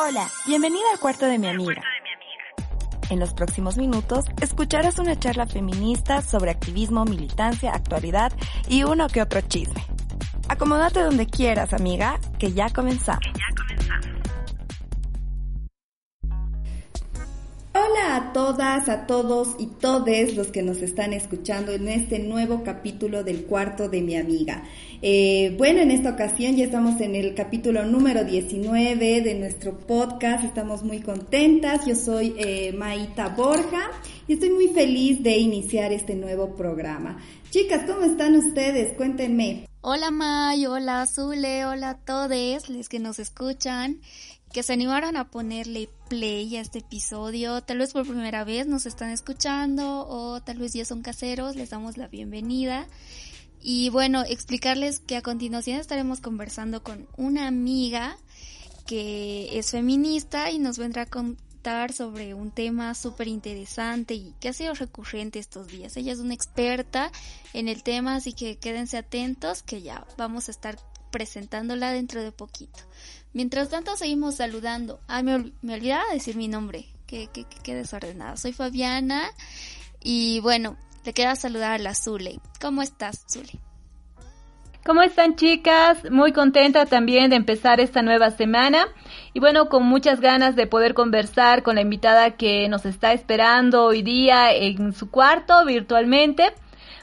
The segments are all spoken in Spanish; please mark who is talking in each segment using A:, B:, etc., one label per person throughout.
A: Hola, bienvenida al cuarto de mi amiga. En los próximos minutos escucharás una charla feminista sobre activismo, militancia, actualidad y uno que otro chisme. Acomódate donde quieras, amiga, que ya comenzamos. Todas, a todos y todes los que nos están escuchando en este nuevo capítulo del cuarto de mi amiga. Eh, bueno, en esta ocasión ya estamos en el capítulo número 19 de nuestro podcast. Estamos muy contentas. Yo soy eh, Maita Borja y estoy muy feliz de iniciar este nuevo programa. Chicas, ¿cómo están ustedes? Cuéntenme.
B: Hola May, hola Zule, hola a todos los que nos escuchan que se animaron a ponerle play a este episodio. Tal vez por primera vez nos están escuchando o tal vez ya son caseros, les damos la bienvenida. Y bueno, explicarles que a continuación estaremos conversando con una amiga que es feminista y nos vendrá a contar sobre un tema súper interesante y que ha sido recurrente estos días. Ella es una experta en el tema, así que quédense atentos que ya vamos a estar presentándola dentro de poquito. Mientras tanto seguimos saludando. Ah, me, me olvidaba decir mi nombre. Qué, qué, qué desordenada. Soy Fabiana y bueno, te queda saludar a la Zule. ¿Cómo estás, Zule?
C: ¿Cómo están chicas? Muy contenta también de empezar esta nueva semana y bueno, con muchas ganas de poder conversar con la invitada que nos está esperando hoy día en su cuarto virtualmente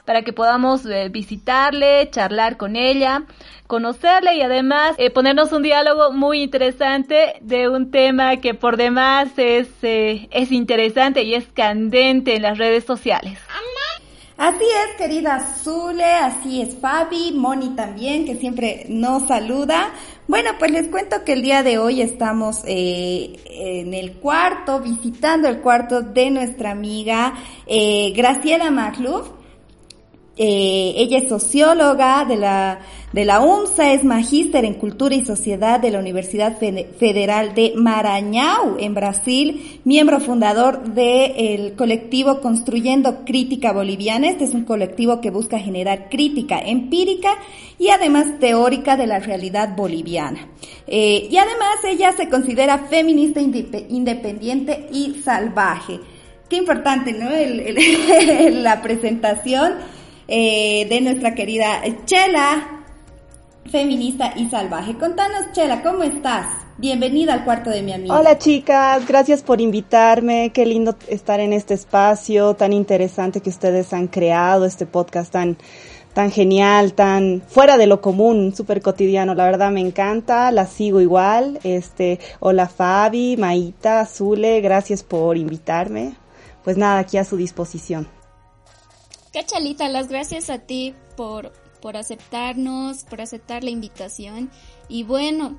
C: para que podamos eh, visitarle, charlar con ella, conocerle y además eh, ponernos un diálogo muy interesante de un tema que por demás es, eh, es interesante y es candente en las redes sociales.
A: Así es, querida Zule, así es Fabi, Moni también, que siempre nos saluda. Bueno, pues les cuento que el día de hoy estamos en el cuarto, visitando el cuarto de nuestra amiga Graciela Magluf. Eh, ella es socióloga de la, de la UMSA, es magíster en Cultura y Sociedad de la Universidad Federal de Maranhão, en Brasil, miembro fundador del colectivo Construyendo Crítica Boliviana. Este es un colectivo que busca generar crítica empírica y además teórica de la realidad boliviana. Eh, y además ella se considera feminista independiente y salvaje. Qué importante, ¿no? la presentación. Eh, de nuestra querida Chela, feminista y salvaje. Contanos, Chela, ¿cómo estás? Bienvenida al cuarto de mi amiga.
D: Hola chicas, gracias por invitarme. Qué lindo estar en este espacio tan interesante que ustedes han creado, este podcast tan tan genial, tan fuera de lo común, súper cotidiano. La verdad me encanta, la sigo igual. Este, hola Fabi, Maita, Zule, gracias por invitarme. Pues nada, aquí a su disposición.
B: Cachalita, las gracias a ti por, por aceptarnos, por aceptar la invitación. Y bueno,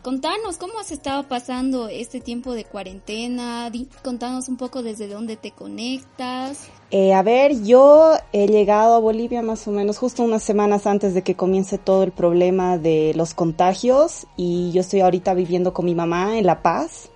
B: contanos cómo has estado pasando este tiempo de cuarentena, contanos un poco desde dónde te conectas.
D: Eh, a ver, yo he llegado a Bolivia más o menos justo unas semanas antes de que comience todo el problema de los contagios y yo estoy ahorita viviendo con mi mamá en La Paz.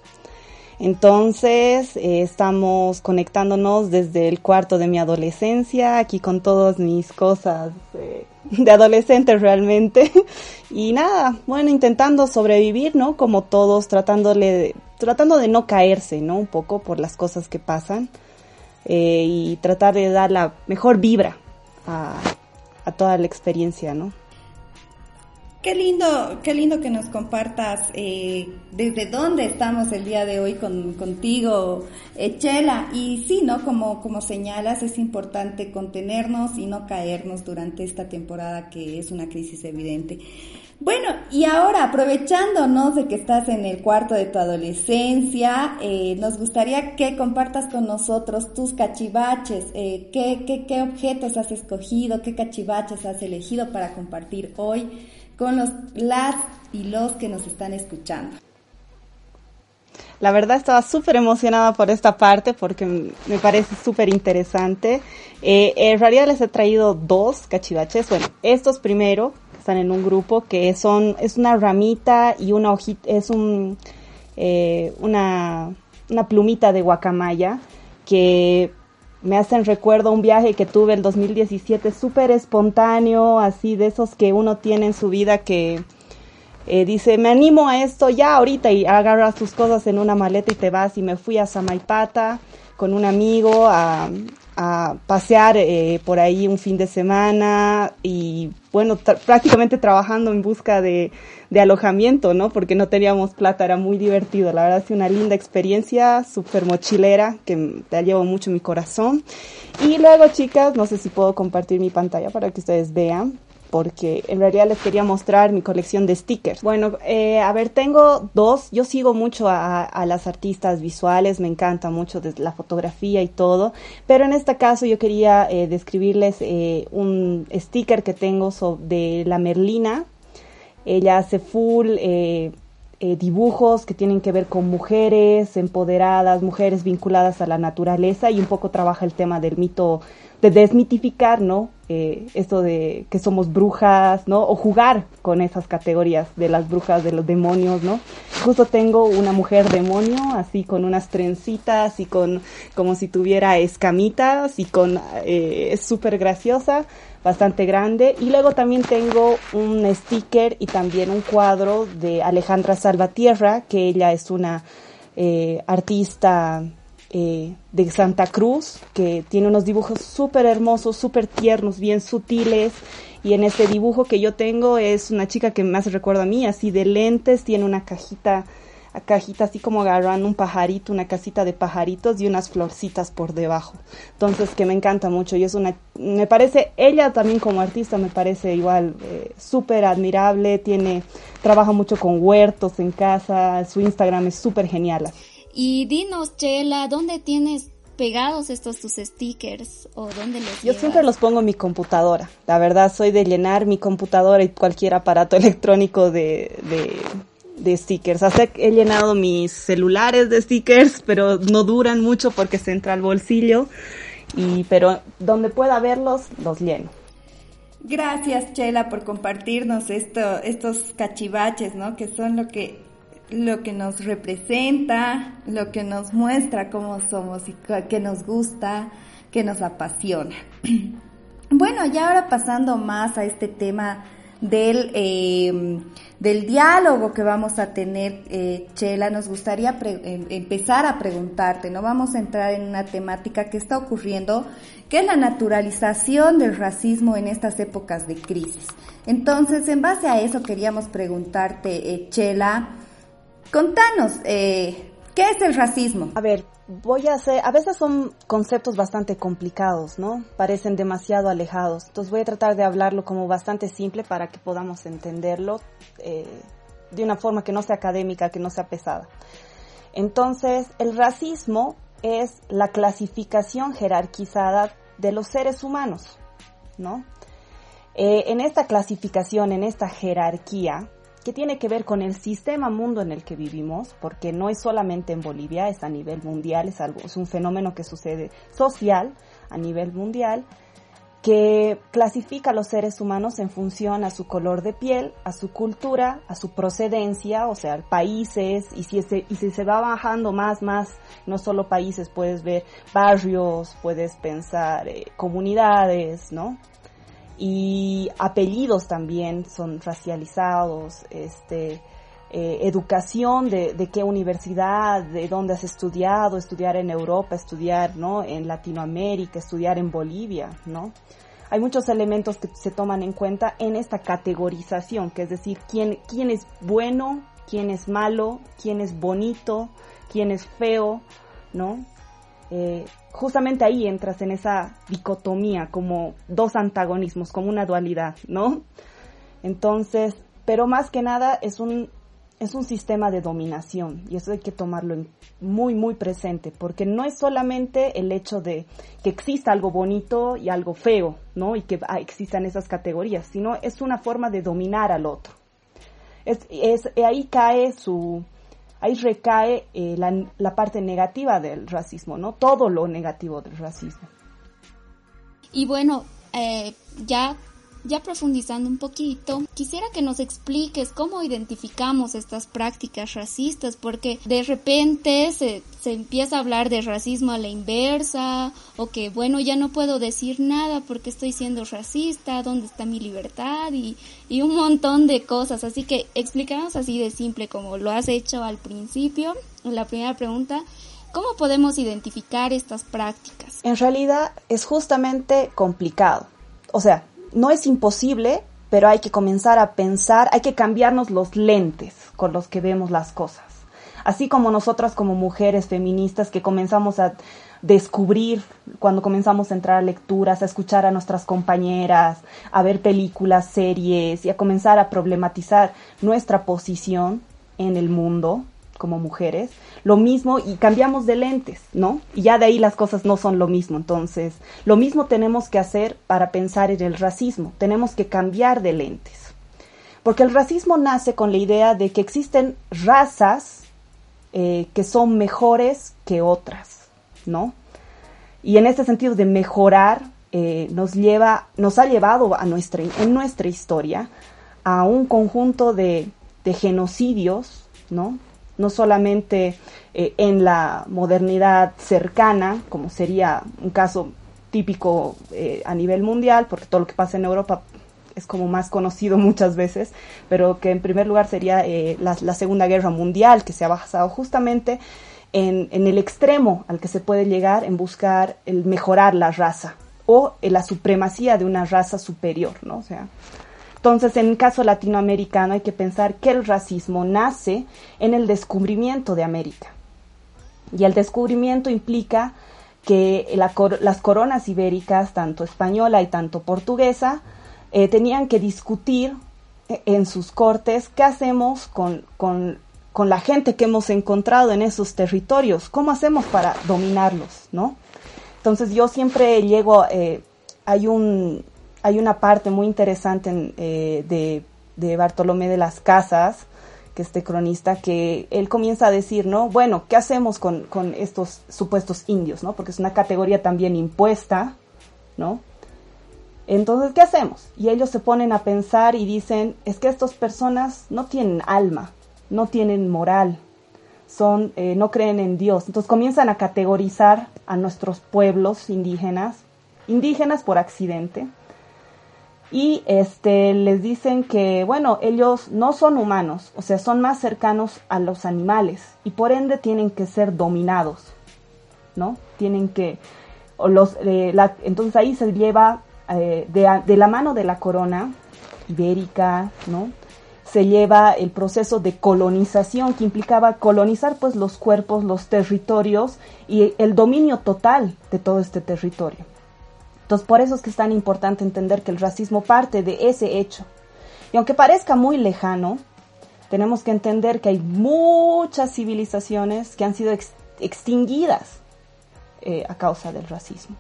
D: Entonces, eh, estamos conectándonos desde el cuarto de mi adolescencia, aquí con todas mis cosas eh, de adolescente realmente. y nada, bueno, intentando sobrevivir, ¿no? Como todos, tratándole, tratando de no caerse, ¿no? Un poco por las cosas que pasan. Eh, y tratar de dar la mejor vibra a, a toda la experiencia, ¿no?
A: Qué lindo, qué lindo que nos compartas eh, desde dónde estamos el día de hoy con, contigo, Chela. Y sí, ¿no? Como, como señalas, es importante contenernos y no caernos durante esta temporada que es una crisis evidente. Bueno, y ahora aprovechándonos de que estás en el cuarto de tu adolescencia, eh, nos gustaría que compartas con nosotros tus cachivaches, eh, qué, qué, qué objetos has escogido, qué cachivaches has elegido para compartir hoy con los, las y los que nos están escuchando.
D: La verdad estaba súper emocionada por esta parte porque me parece súper interesante. Eh, en realidad les he traído dos cachivaches. Bueno, estos primero están en un grupo que son es una ramita y una hojita, es un eh, una, una plumita de guacamaya que me hacen recuerdo un viaje que tuve el 2017 súper espontáneo, así de esos que uno tiene en su vida que eh, dice, me animo a esto ya ahorita y agarras tus cosas en una maleta y te vas y me fui a Samaipata con un amigo a, a pasear eh, por ahí un fin de semana y bueno, prácticamente trabajando en busca de, de, alojamiento, ¿no? Porque no teníamos plata, era muy divertido. La verdad, es una linda experiencia, súper mochilera, que te llevo mucho mi corazón. Y luego, chicas, no sé si puedo compartir mi pantalla para que ustedes vean porque en realidad les quería mostrar mi colección de stickers. Bueno, eh, a ver, tengo dos. Yo sigo mucho a, las artistas visuales, me encanta mucho la fotografía y todo, pero en este caso yo quería eh, describirles eh, un sticker que tengo de la Merlina. Ella hace full dibujos que tienen que ver con mujeres empoderadas, mujeres vinculadas a la naturaleza y un poco trabaja el tema del mito de desmitificar, ¿no? Eh, esto de que somos brujas, ¿no? O jugar con esas categorías de las brujas, de los demonios, ¿no? Justo tengo una mujer demonio, así con unas trencitas y con, como si tuviera escamitas y con, eh, es súper graciosa, bastante grande. Y luego también tengo un sticker y también un cuadro de Alejandra Salvatierra, que ella es una eh, artista eh, de Santa Cruz, que tiene unos dibujos súper hermosos, súper tiernos, bien sutiles. Y en este dibujo que yo tengo es una chica que me hace recuerdo a mí, así de lentes, tiene una cajita, cajita así como agarran un pajarito, una casita de pajaritos y unas florcitas por debajo. Entonces que me encanta mucho y es una, me parece, ella también como artista me parece igual eh, súper admirable, tiene, trabaja mucho con huertos en casa, su Instagram es súper genial.
B: Y dinos, Chela, ¿dónde tienes pegados estos tus stickers o dónde los
D: Yo siempre los pongo en mi computadora. La verdad, soy de llenar mi computadora y cualquier aparato electrónico de, de, stickers. Hasta he llenado mis celulares de stickers, pero no duran mucho porque se entra al bolsillo. Y, pero donde pueda verlos, los lleno.
A: Gracias, Chela, por compartirnos esto, estos cachivaches, ¿no? Que son lo que lo que nos representa, lo que nos muestra cómo somos y qué nos gusta, qué nos apasiona. Bueno, ya ahora pasando más a este tema del, em, del diálogo que vamos a tener, eh, Chela, nos gustaría em, empezar a preguntarte, ¿no? Vamos a entrar en una temática que está ocurriendo, que es la naturalización del racismo en estas épocas de crisis. Entonces, en base a eso queríamos preguntarte, eh, Chela, Contanos, eh, ¿qué es el racismo?
D: A ver, voy a hacer, a veces son conceptos bastante complicados, ¿no? Parecen demasiado alejados. Entonces voy a tratar de hablarlo como bastante simple para que podamos entenderlo eh, de una forma que no sea académica, que no sea pesada. Entonces, el racismo es la clasificación jerarquizada de los seres humanos, ¿no? Eh, en esta clasificación, en esta jerarquía, que tiene que ver con el sistema mundo en el que vivimos, porque no es solamente en Bolivia, es a nivel mundial, es algo, es un fenómeno que sucede social a nivel mundial, que clasifica a los seres humanos en función a su color de piel, a su cultura, a su procedencia, o sea, países, y si, se, y si se va bajando más, más, no solo países, puedes ver barrios, puedes pensar eh, comunidades, ¿no? Y apellidos también son racializados, este, eh, educación de, de, qué universidad, de dónde has estudiado, estudiar en Europa, estudiar, ¿no? En Latinoamérica, estudiar en Bolivia, ¿no? Hay muchos elementos que se toman en cuenta en esta categorización, que es decir, quién, quién es bueno, quién es malo, quién es bonito, quién es feo, ¿no? Eh, justamente ahí entras en esa dicotomía, como dos antagonismos, como una dualidad, ¿no? Entonces, pero más que nada es un, es un sistema de dominación y eso hay que tomarlo muy, muy presente, porque no es solamente el hecho de que exista algo bonito y algo feo, ¿no? Y que ah, existan esas categorías, sino es una forma de dominar al otro. Es, es, ahí cae su, ahí recae eh, la, parte negativa del racismo, ¿no? Todo lo negativo del racismo.
B: Y bueno, eh, ya Ya profundizando un poquito, quisiera que nos expliques cómo identificamos estas prácticas racistas, porque de repente se, se empieza a hablar de racismo a la inversa, o que bueno, ya no puedo decir nada porque estoy siendo racista, ¿dónde está mi libertad? Y, y un montón de cosas. Así que explicanos así de simple como lo has hecho al principio, la primera pregunta. ¿Cómo podemos identificar estas prácticas?
D: En realidad es justamente complicado. O sea, no es imposible, pero hay que comenzar a pensar, hay que cambiarnos los lentes con los que vemos las cosas. Así como nosotras como mujeres feministas que comenzamos a descubrir cuando comenzamos a entrar a lecturas, a escuchar a nuestras compañeras, a ver películas, series y a comenzar a problematizar nuestra posición en el mundo, como mujeres, lo mismo y cambiamos de lentes, ¿no? Y ya de ahí las cosas no son lo mismo. Entonces, lo mismo tenemos que hacer para pensar en el racismo. Tenemos que cambiar de lentes. Porque el racismo nace con la idea de que existen razas eh, que son mejores que otras, ¿no? Y en este sentido de mejorar, eh, nos, lleva, nos ha llevado a nuestra, en nuestra historia a un conjunto de, de genocidios, ¿no? No solamente eh, en la modernidad cercana, como sería un caso típico eh, a nivel mundial, porque todo lo que pasa en Europa es como más conocido muchas veces, pero que en primer lugar sería eh, la, Segunda Guerra Mundial, que se ha basado justamente en, en, el extremo al que se puede llegar en buscar el mejorar la raza o la supremacía de una raza superior, ¿no? O sea, entonces, en el caso latinoamericano hay que pensar que el racismo nace en el descubrimiento de América. Y el descubrimiento implica que las coronas ibéricas, tanto española y tanto portuguesa, eh, tenían que discutir eh, en sus cortes qué hacemos con, la gente que hemos encontrado en esos territorios, cómo hacemos para dominarlos, ¿no? Entonces yo siempre llego, eh, hay un, hay una parte muy interesante eh, de, Bartolomé de las Casas, que este cronista, que él comienza a decir, ¿no? Bueno, ¿qué hacemos con, con estos supuestos indios, ¿no? Porque es una categoría también impuesta, ¿no? Entonces, ¿qué hacemos? Y ellos se ponen a pensar y dicen, es que estas personas no tienen alma, no tienen moral, son, eh, no creen en Dios. Entonces comienzan a categorizar a nuestros pueblos indígenas, indígenas por accidente, y este les dicen que bueno ellos no son humanos o sea son más cercanos a los animales y por ende tienen que ser dominados no tienen que los eh, entonces ahí se lleva eh, de, de, la mano de la corona ibérica no se lleva el proceso de colonización que implicaba colonizar pues los cuerpos los territorios y el dominio total de todo este territorio entonces, por eso es que es tan importante entender que el racismo parte de ese hecho. Y aunque parezca muy lejano, tenemos que entender que hay muchas civilizaciones que han sido extinguidas eh, a causa del racismo.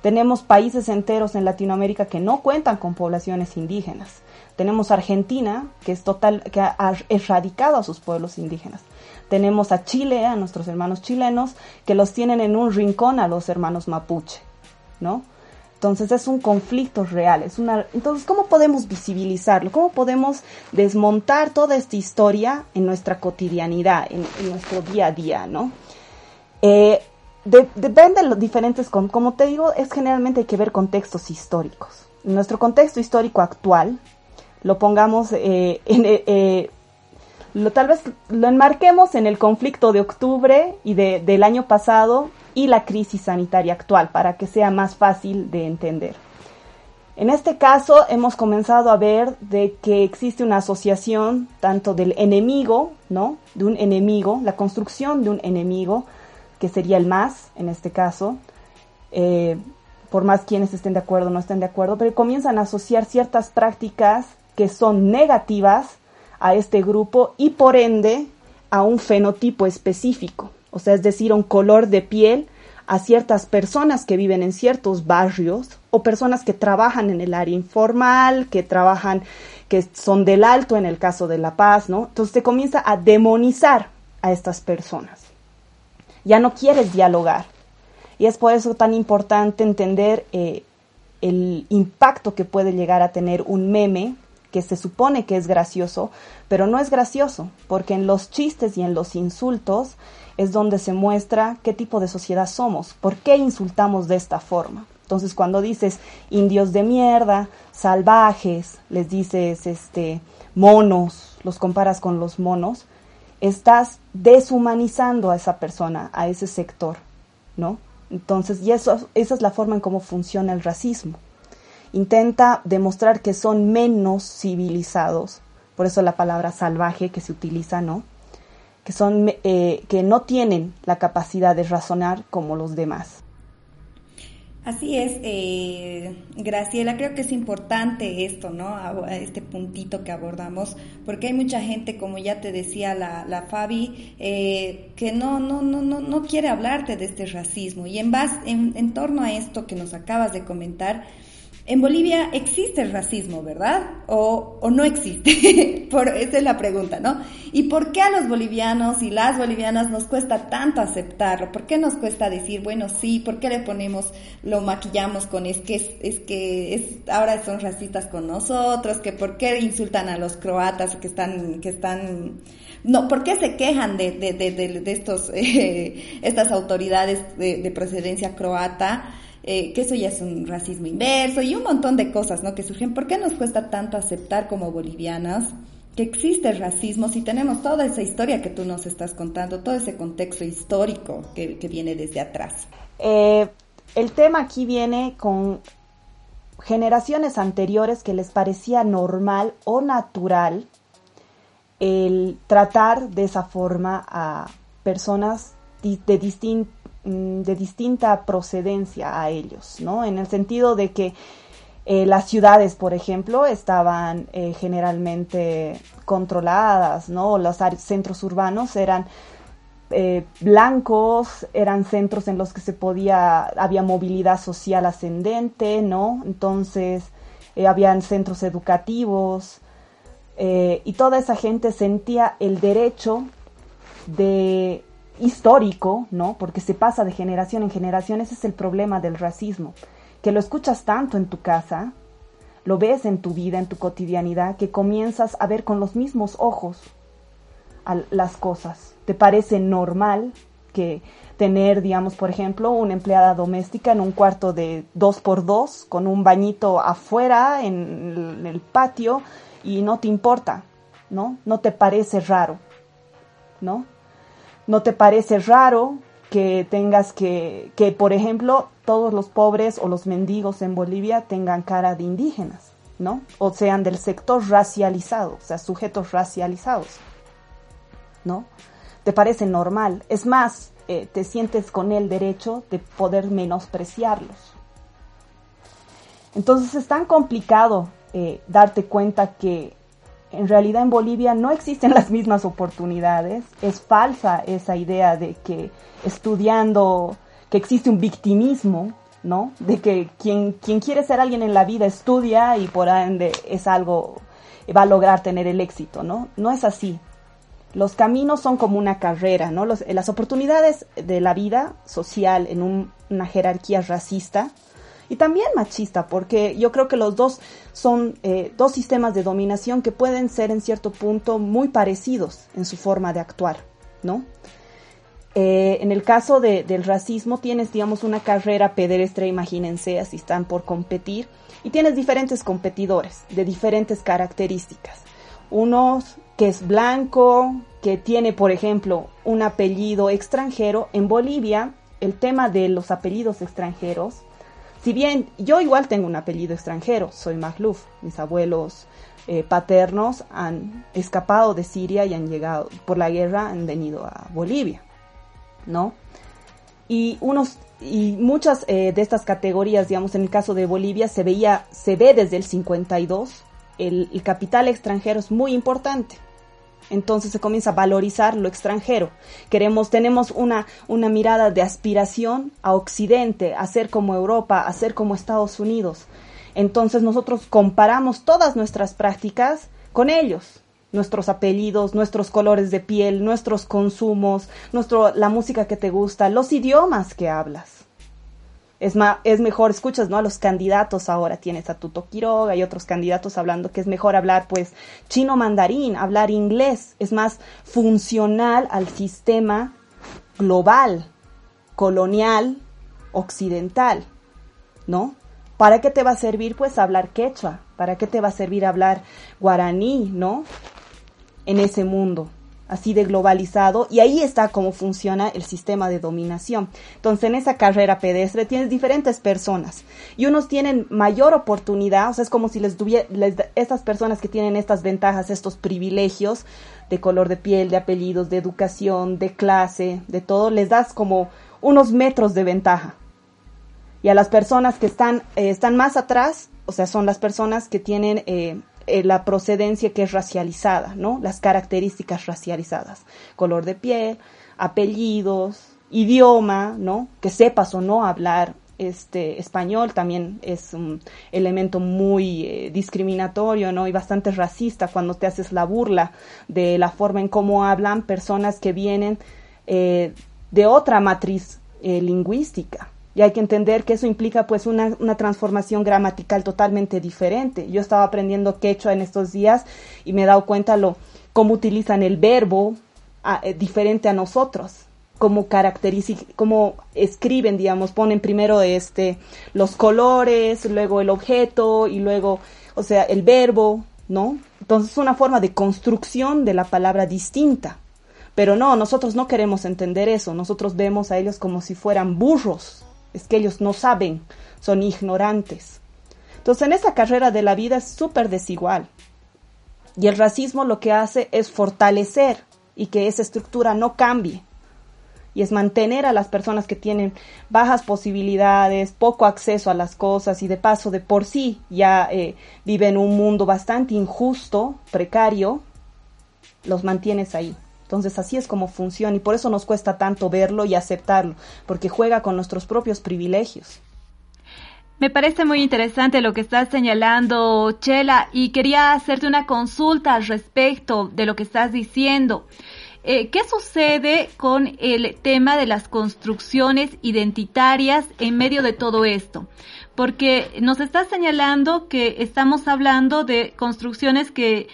D: Tenemos países enteros en Latinoamérica que no cuentan con poblaciones indígenas. Tenemos Argentina, que es total, que ha erradicado a sus pueblos indígenas. Tenemos a Chile, a nuestros hermanos chilenos, que los tienen en un rincón a los hermanos mapuche, ¿no? Entonces es un conflicto real, es una... Entonces, ¿cómo podemos visibilizarlo? ¿Cómo podemos desmontar toda esta historia en nuestra cotidianidad, en, nuestro día a día, no? Eh, depende de los diferentes, como te digo, es generalmente hay que ver contextos históricos. Nuestro contexto histórico actual, lo pongamos eh, en, eh, lo, tal vez lo enmarquemos en el conflicto de octubre y de, del año pasado y la crisis sanitaria actual para que sea más fácil de entender. En este caso hemos comenzado a ver de que existe una asociación tanto del enemigo, ¿no? De un enemigo, la construcción de un enemigo, que sería el más en este caso, eh, por más quienes estén de acuerdo o no estén de acuerdo, pero comienzan a asociar ciertas prácticas que son negativas a este grupo y por ende a un fenotipo específico o sea, es decir, un color de piel a ciertas personas que viven en ciertos barrios o personas que trabajan en el área informal, que trabajan, que son del alto en el caso de La Paz, ¿no? Entonces se comienza a demonizar a estas personas. Ya no quieres dialogar. Y es por eso tan importante entender eh, el impacto que puede llegar a tener un meme que se supone que es gracioso, pero no es gracioso, porque en los chistes y en los insultos es donde se muestra qué tipo de sociedad somos, por qué insultamos de esta forma. Entonces, cuando dices indios de mierda, salvajes, les dices este monos, los comparas con los monos, estás deshumanizando a esa persona, a ese sector, ¿no? Entonces, y eso, esa es la forma en cómo funciona el racismo. Intenta demostrar que son menos civilizados, por eso la palabra salvaje que se utiliza, ¿no? Que, son, eh, que no tienen la capacidad de razonar como los demás.
A: Así es, eh, Graciela, creo que es importante esto, ¿no? Este puntito que abordamos, porque hay mucha gente, como ya te decía la, la Fabi, eh, que no, no, no, no, no quiere hablarte de este racismo. Y en, base, en, en torno a esto que nos acabas de comentar, en Bolivia existe el racismo, ¿verdad? ¿O, o no existe? por, esa es la pregunta, ¿no? ¿Y por qué a los bolivianos y las bolivianas nos cuesta tanto aceptarlo? ¿Por qué nos cuesta decir, bueno, sí, ¿por qué le ponemos, lo maquillamos con es que es, es que es, ahora son racistas con nosotros, que por qué insultan a los croatas que están, que están, no, ¿por qué se quejan de, de, de, de estos, eh, estas autoridades de, procedencia croata? Eh, que eso ya es un racismo inverso y un montón de cosas ¿no? que surgen. ¿Por qué nos cuesta tanto aceptar como bolivianas que existe racismo si tenemos toda esa historia que tú nos estás contando, todo ese contexto histórico que, viene desde atrás?
D: Eh, el tema aquí viene con generaciones anteriores que les parecía normal o natural el tratar de esa forma a personas de distinto Mm, de distinta procedencia a ellos, ¿no? En el sentido de que eh, las ciudades, por ejemplo, estaban eh, generalmente controladas, ¿no? Los centros urbanos eran eh, blancos, eran centros en los que se podía, había movilidad social ascendente, ¿no? Entonces, habían centros educativos y toda esa gente sentía el derecho de histórico, ¿no? Porque se pasa de generación en generación, ese es el problema del racismo, que lo escuchas tanto en tu casa, lo ves en tu vida, en tu cotidianidad, que comienzas a ver con los mismos ojos las cosas. Te parece normal que tener, digamos, por ejemplo, una empleada doméstica en un cuarto de dos por dos, con un bañito afuera en el patio, y no te importa, ¿no? No te parece raro, ¿no? ¿No te parece raro que tengas que, que, por ejemplo, todos los pobres o los mendigos en Bolivia tengan cara de indígenas, ¿no? O sean del sector racializado, o sea, sujetos racializados, ¿no? ¿Te parece normal? Es más, eh, te sientes con el derecho de poder menospreciarlos. Entonces es tan complicado eh, darte cuenta que en realidad en Bolivia no existen las mismas oportunidades. Es falsa esa idea de que estudiando, que existe un victimismo, ¿no? De que quien, quien quiere ser alguien en la vida estudia y por ende es algo, va a lograr tener el éxito, ¿no? No es así. Los caminos son como una carrera, ¿no? las oportunidades de la vida social en una jerarquía racista y también machista, porque yo creo que los dos son eh, dos sistemas de dominación que pueden ser en cierto punto muy parecidos en su forma de actuar, ¿no? Eh, en el caso del racismo tienes, digamos, una carrera pedestre, imagínense, así están por competir, y tienes diferentes competidores de diferentes características. Unos que es blanco, que tiene, por ejemplo, un apellido extranjero. En Bolivia, el tema de los apellidos extranjeros si bien yo igual tengo un apellido extranjero, soy Magluf, mis abuelos eh, paternos han escapado de Siria y han llegado por la guerra, han venido a Bolivia, ¿no? Y unos y muchas eh, de estas categorías, digamos, en el caso de Bolivia se veía, se ve desde el 52, el capital extranjero es muy importante entonces se comienza a valorizar lo extranjero. Queremos, tenemos una, una mirada de aspiración a Occidente, a ser como Europa, a ser como Estados Unidos. Entonces nosotros comparamos todas nuestras prácticas con ellos, nuestros apellidos, nuestros colores de piel, nuestros consumos, nuestro, la música que te gusta, los idiomas que hablas. Es, es mejor, escuchas, ¿no? A los candidatos ahora, tienes a Tuto Quiroga y otros candidatos hablando que es mejor hablar, pues, chino mandarín, hablar inglés, es más funcional al sistema global, colonial, occidental, ¿no? ¿Para qué te va a servir, pues, hablar quechua? ¿Para qué te va a servir hablar guaraní, ¿no? En ese mundo así de globalizado y ahí está cómo funciona el sistema de dominación. Entonces en esa carrera pedestre tienes diferentes personas y unos tienen mayor oportunidad, o sea, es como si les tuviera, estas personas que tienen estas ventajas, estos privilegios de color de piel, de apellidos, de educación, de clase, de todo, les das como unos metros de ventaja. Y a las personas que están, eh, están más atrás, o sea, son las personas que tienen eh, eh, la procedencia que es racializada, ¿no? Las características racializadas, color de piel, apellidos, idioma, ¿no? Que sepas o no hablar este español también es un elemento muy eh, discriminatorio, ¿no? Y bastante racista cuando te haces la burla de la forma en cómo hablan personas que vienen eh, de otra matriz lingüística, y hay que entender que eso implica pues una, transformación gramatical totalmente diferente. Yo estaba aprendiendo quechua en estos días y me he dado cuenta lo cómo utilizan el verbo eh, diferente a nosotros característica, como escriben, digamos, ponen primero este los colores, luego el objeto y luego, o sea, el verbo, ¿no? Entonces es una forma de construcción de la palabra distinta. Pero no, nosotros no queremos entender eso, nosotros vemos a ellos como si fueran burros, es que ellos no saben, son ignorantes. Entonces en esa carrera de la vida es súper desigual. Y el racismo lo que hace es fortalecer y que esa estructura no cambie. Y es mantener a las personas que tienen bajas posibilidades, poco acceso a las cosas y de paso de por sí ya eh, viven un mundo bastante injusto, precario, los mantienes ahí. Entonces así es como funciona y por eso nos cuesta tanto verlo y aceptarlo, porque juega con nuestros propios privilegios.
C: Me parece muy interesante lo que estás señalando, Chela, y quería hacerte una consulta al respecto de lo que estás diciendo. Eh, ¿Qué sucede con el tema de las construcciones identitarias en medio de todo esto? Porque nos estás señalando que estamos hablando de construcciones que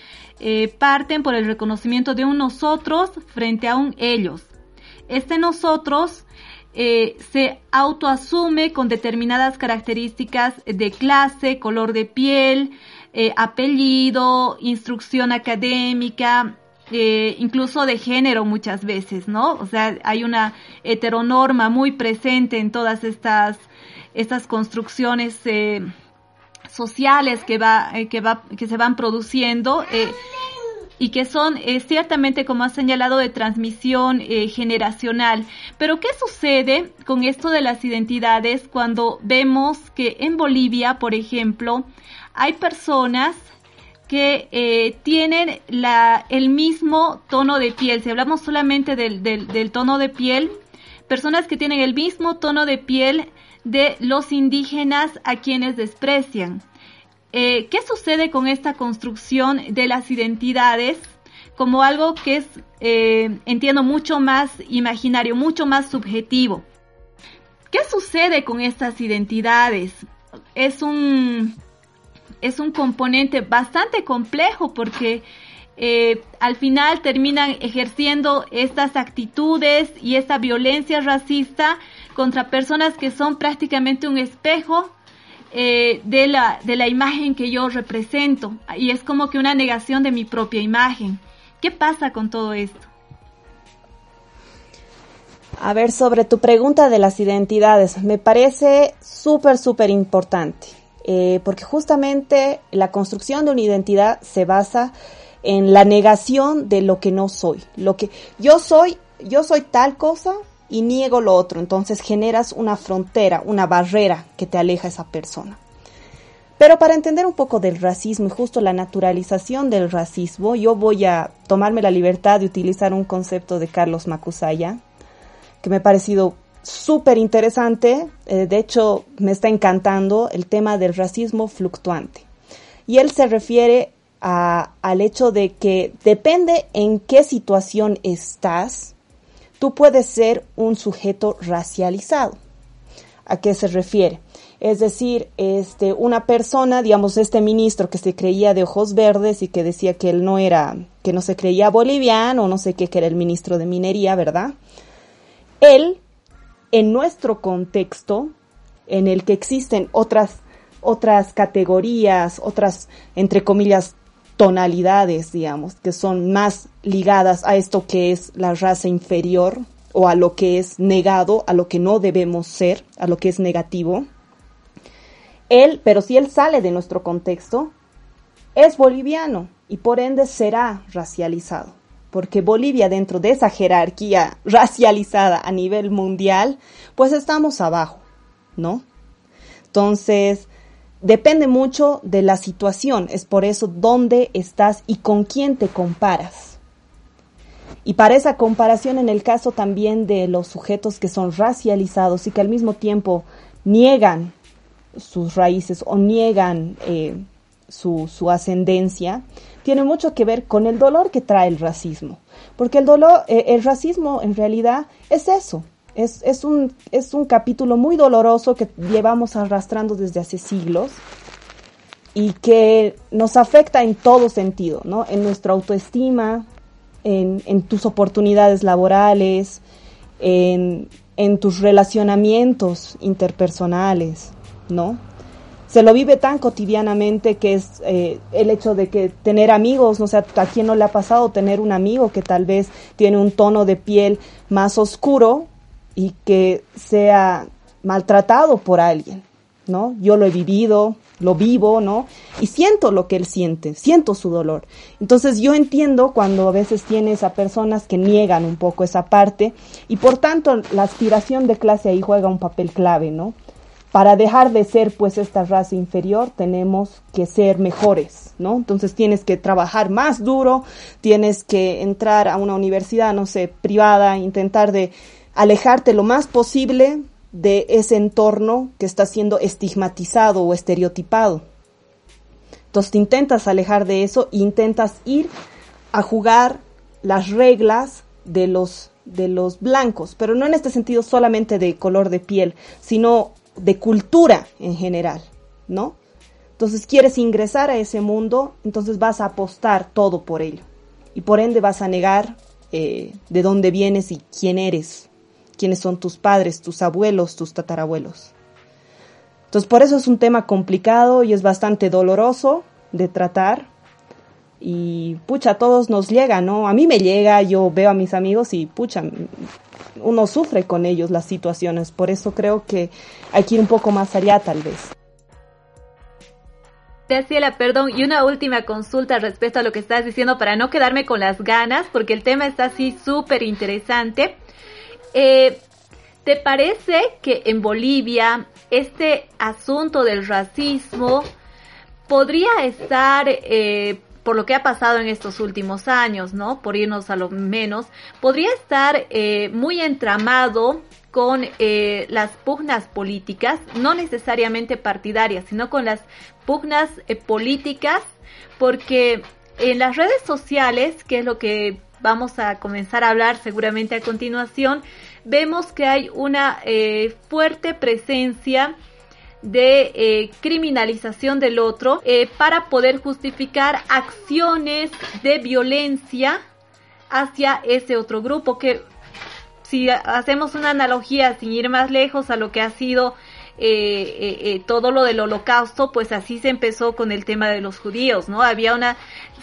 C: eh, parten por el reconocimiento de un nosotros frente a un ellos. Este nosotros eh, se autoasume con determinadas características de clase, color de piel, eh, apellido, instrucción académica, incluso de género muchas veces, ¿no? O sea, hay una heteronorma muy presente en todas estas, estas construcciones sociales que va, eh, que va, que se van produciendo eh, y que son eh, ciertamente, como ha señalado, de transmisión generacional. Pero ¿qué sucede con esto de las identidades cuando vemos que en Bolivia, por ejemplo, hay personas que tienen la, el mismo tono de piel? Si hablamos solamente del, del, del tono de piel, personas que tienen el mismo tono de piel de los indígenas a quienes desprecian. Eh, ¿Qué sucede con esta construcción de las identidades como algo que es, eh, entiendo, mucho más imaginario, mucho más subjetivo? ¿Qué sucede con estas identidades? Es un, es un componente bastante complejo porque eh, al final terminan ejerciendo estas actitudes y esta violencia racista contra personas que son prácticamente un espejo eh, de, la, de la imagen que yo represento. Y es como que una negación de mi propia imagen. ¿Qué pasa con todo esto?
D: A ver, sobre tu pregunta de las identidades, me parece súper, súper importante, eh, porque justamente la construcción de una identidad se basa la negación de lo que no soy. Lo que yo soy, yo soy tal cosa y niego lo otro. Entonces generas una frontera, una barrera que te aleja a esa persona. Pero para entender un poco del racismo y justo la naturalización del racismo, yo voy a tomarme la libertad de utilizar un concepto de Carlos Macusaya, que me ha parecido súper interesante. Eh, de hecho, me está encantando el tema del racismo fluctuante. Y él se refiere al hecho de que depende en qué situación estás, tú puedes ser un sujeto racializado. ¿A qué se refiere? Es decir, este, una persona, digamos, este ministro que se creía de ojos verdes y que decía que él no era, que no se creía boliviano, no sé qué, que era el ministro de minería, ¿verdad? Él, en nuestro contexto, en el que existen otras, otras categorías, otras, entre comillas, tonalidades, digamos, que son más ligadas a esto que es la raza inferior o a lo que es negado, a lo que no debemos ser, a lo que es negativo él, pero si él sale de nuestro contexto, es boliviano y por ende será racializado. Porque Bolivia dentro de esa jerarquía racializada a nivel mundial, pues estamos abajo, ¿no? Entonces, depende mucho de la situación, es por eso dónde estás y con quién te comparas. Y para esa comparación en el caso también de los sujetos que son racializados y que al mismo tiempo niegan sus raíces o niegan eh, su, su, ascendencia, tiene mucho que ver con el dolor que trae el racismo. Porque el dolor, eh, el racismo en realidad es eso. Es, es, un, es un capítulo muy doloroso que llevamos arrastrando desde hace siglos y que nos afecta en todo sentido, ¿no? En nuestra autoestima, en, en tus oportunidades laborales, en, en tus relacionamientos interpersonales, ¿no? Se lo vive tan cotidianamente que es eh, el hecho de que tener amigos, no sé, a quién no le ha pasado tener un amigo que tal vez tiene un tono de piel más oscuro y que sea maltratado por alguien, ¿no? Yo lo he vivido, lo vivo, ¿no? Y siento lo que él siente, siento su dolor. Entonces yo entiendo cuando a veces tienes a personas que niegan un poco esa parte y por tanto la aspiración de clase ahí juega un papel clave, ¿no? para dejar de ser pues esta raza inferior tenemos que ser mejores, ¿no? Entonces tienes que trabajar más duro, tienes que entrar a una universidad, no sé, privada, intentar de alejarte lo más posible de ese entorno que está siendo estigmatizado o estereotipado. Entonces te intentas alejar de eso e intentas ir a jugar las reglas de los de los blancos, pero no en este sentido solamente de color de piel, sino de cultura en general, ¿no? Entonces quieres ingresar a ese mundo, entonces vas a apostar todo por ello. Y por ende vas a negar eh, de dónde vienes y quién eres, quiénes son tus padres, tus abuelos, tus tatarabuelos. Entonces por eso es un tema complicado y es bastante doloroso de tratar. Y pucha, a todos nos llega, ¿no? A mí me llega, yo veo a mis amigos y pucha, uno sufre con ellos las situaciones. Por eso creo que hay que ir un poco más allá tal vez.
C: Graciela, perdón, y una última consulta respecto a lo que estás diciendo para no quedarme con las ganas, porque el tema está así súper interesante. Eh, ¿Te parece que en Bolivia este asunto del racismo podría estar eh, por lo que ha pasado en estos últimos años, ¿no? Por irnos a lo menos, podría estar eh, muy entramado con eh, las pugnas políticas, no necesariamente partidarias, sino con las pugnas eh, políticas, porque en las redes sociales, que es lo que vamos a comenzar a hablar seguramente a continuación, vemos que hay una fuerte presencia de eh, criminalización del otro eh, para poder justificar acciones de violencia hacia ese otro grupo que si hacemos una analogía sin ir más lejos a lo que ha sido eh, todo lo del holocausto, pues así se empezó con el tema de los judíos, ¿no? Había una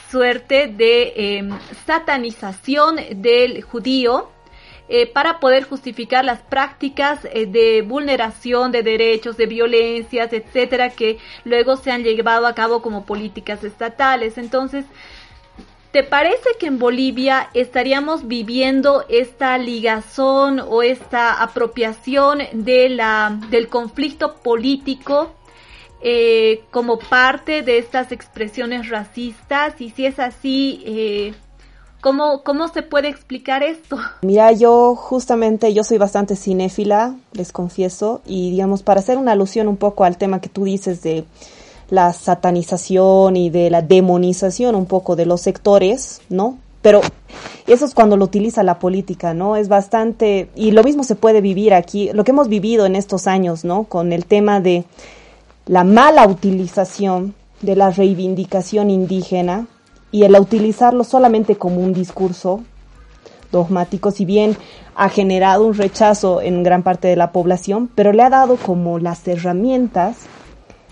C: suerte de em, satanización del judío eh, para poder justificar las prácticas eh, de vulneración de derechos, de violencias, etcétera, que luego se han llevado a cabo como políticas estatales. Entonces, ¿te parece que en Bolivia estaríamos viviendo esta ligazón o esta apropiación de la, del conflicto político eh, como parte de estas expresiones racistas? Y si es así, ¿Cómo, ¿Cómo se puede explicar esto?
D: Mira, yo justamente, yo soy bastante cinéfila, les confieso, y digamos, para hacer una alusión un poco al tema que tú dices de la satanización y de la demonización un poco de los sectores, ¿no? pero eso es cuando lo utiliza la política, ¿no? Es bastante, y lo mismo se puede vivir aquí, lo que hemos vivido en estos años, ¿no? Con el tema de la mala utilización de la reivindicación indígena y el utilizarlo solamente como un discurso dogmático, si bien ha generado un rechazo en gran parte de la población, pero le ha dado como las herramientas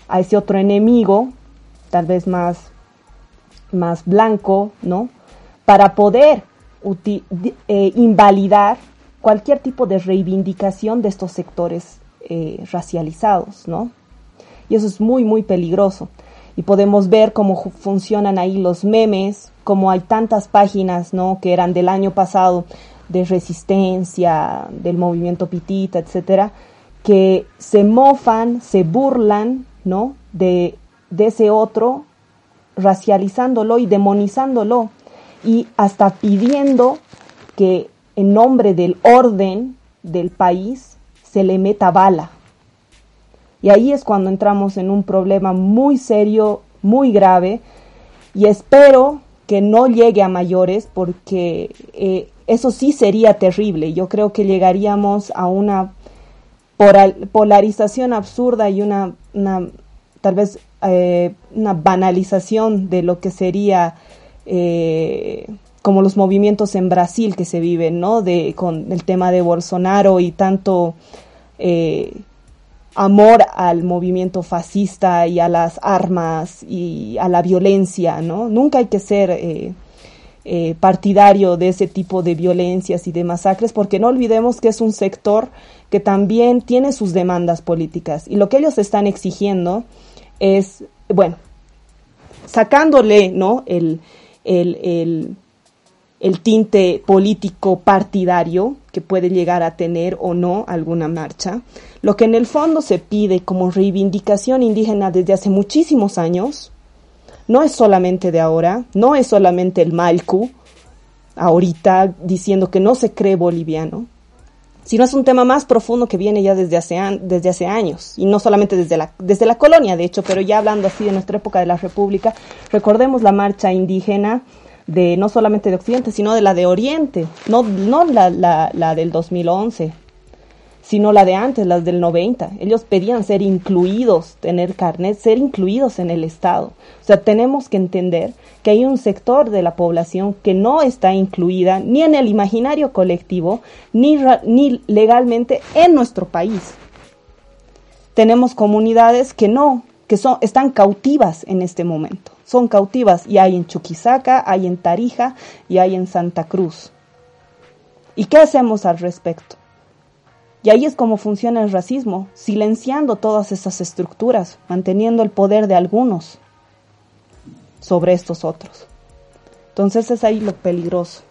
D: a ese otro enemigo, tal vez más, más blanco, ¿no? Para poder eh, invalidar cualquier tipo de reivindicación de estos sectores eh, racializados, ¿no? Y eso es muy, muy peligroso y podemos ver cómo funcionan ahí los memes, como hay tantas páginas, ¿no? Que eran del año pasado de resistencia, del movimiento pitita, etcétera, que se mofan, se burlan, ¿no? De, ese otro, racializándolo y demonizándolo y hasta pidiendo que en nombre del orden del país se le meta bala, y ahí es cuando entramos en un problema muy serio, muy grave, y espero que no llegue a mayores porque eh, eso sí sería terrible. Yo creo que llegaríamos a una polarización absurda y una, tal vez eh, una banalización de lo que sería eh, como los movimientos en Brasil que se viven, ¿no? De, con el tema de Bolsonaro y tanto amor al movimiento fascista y a las armas y a la violencia, ¿no? Nunca hay que ser eh, partidario de ese tipo de violencias y de masacres, porque no olvidemos que es un sector que también tiene sus demandas políticas y lo que ellos están exigiendo es, bueno, sacándole, ¿no? El, el, el, el tinte político partidario que puede llegar a tener o no alguna marcha, lo que en el fondo se pide como reivindicación indígena desde hace muchísimos años, no es solamente de ahora, no es solamente el Malcu, ahorita diciendo que no se cree boliviano, sino es un tema más profundo que viene ya desde hace, desde hace años, y no solamente desde la, desde la colonia, de hecho, pero ya hablando así de nuestra época de la República, recordemos la marcha indígena de no solamente de Occidente, sino de la de Oriente, no, no la, la, la del 2011, sino la de antes, las del 90. Ellos pedían ser incluidos, tener carnet, ser incluidos en el Estado. O sea, tenemos que entender que hay un sector de la población que no está incluida ni en el imaginario colectivo, ni, ni legalmente en nuestro país. Tenemos comunidades que no, que son, están cautivas en este momento. Son cautivas y hay en Chuquisaca, hay en Tarija y hay en Santa Cruz. ¿Y qué hacemos al respecto? Y ahí es como funciona el racismo, silenciando todas esas estructuras, manteniendo el poder de algunos sobre estos otros. Entonces es ahí lo peligroso.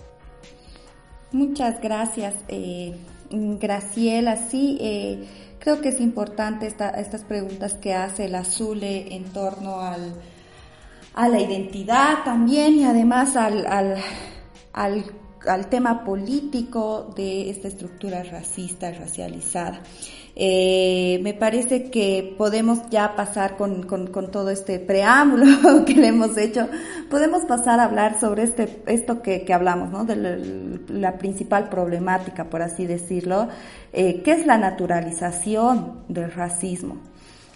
A: Muchas gracias, eh, Graciela. Sí, eh, creo que es importante estas preguntas que hace la Azule en torno al, a la identidad también y además al, al, al al tema político de esta estructura racista, racializada. Eh, me parece que podemos ya pasar con, con, todo este preámbulo que le hemos hecho, podemos pasar a hablar sobre este, esto que, que hablamos, ¿no? De la, principal problemática, por así decirlo, eh, que es la naturalización del racismo.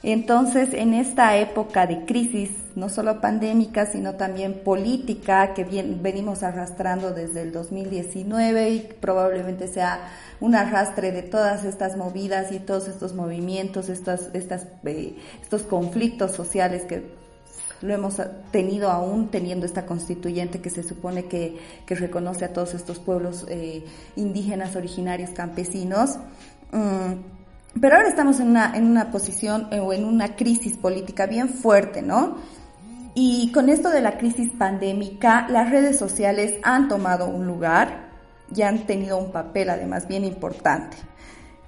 A: Entonces, en esta época de crisis, no solo pandémica, sino también política, que venimos arrastrando desde el 2019 y probablemente sea un arrastre de todas estas movidas y todos estos movimientos, estos, estas, eh, estos conflictos sociales que lo hemos tenido aún teniendo esta constituyente que se supone que, reconoce a todos estos pueblos eh, indígenas, originarios, campesinos. Mm, pero ahora estamos en una, en una posición eh, o en una crisis política bien fuerte, ¿no? Y con esto de la crisis pandémica, las redes sociales han tomado un lugar y han tenido un papel además bien importante.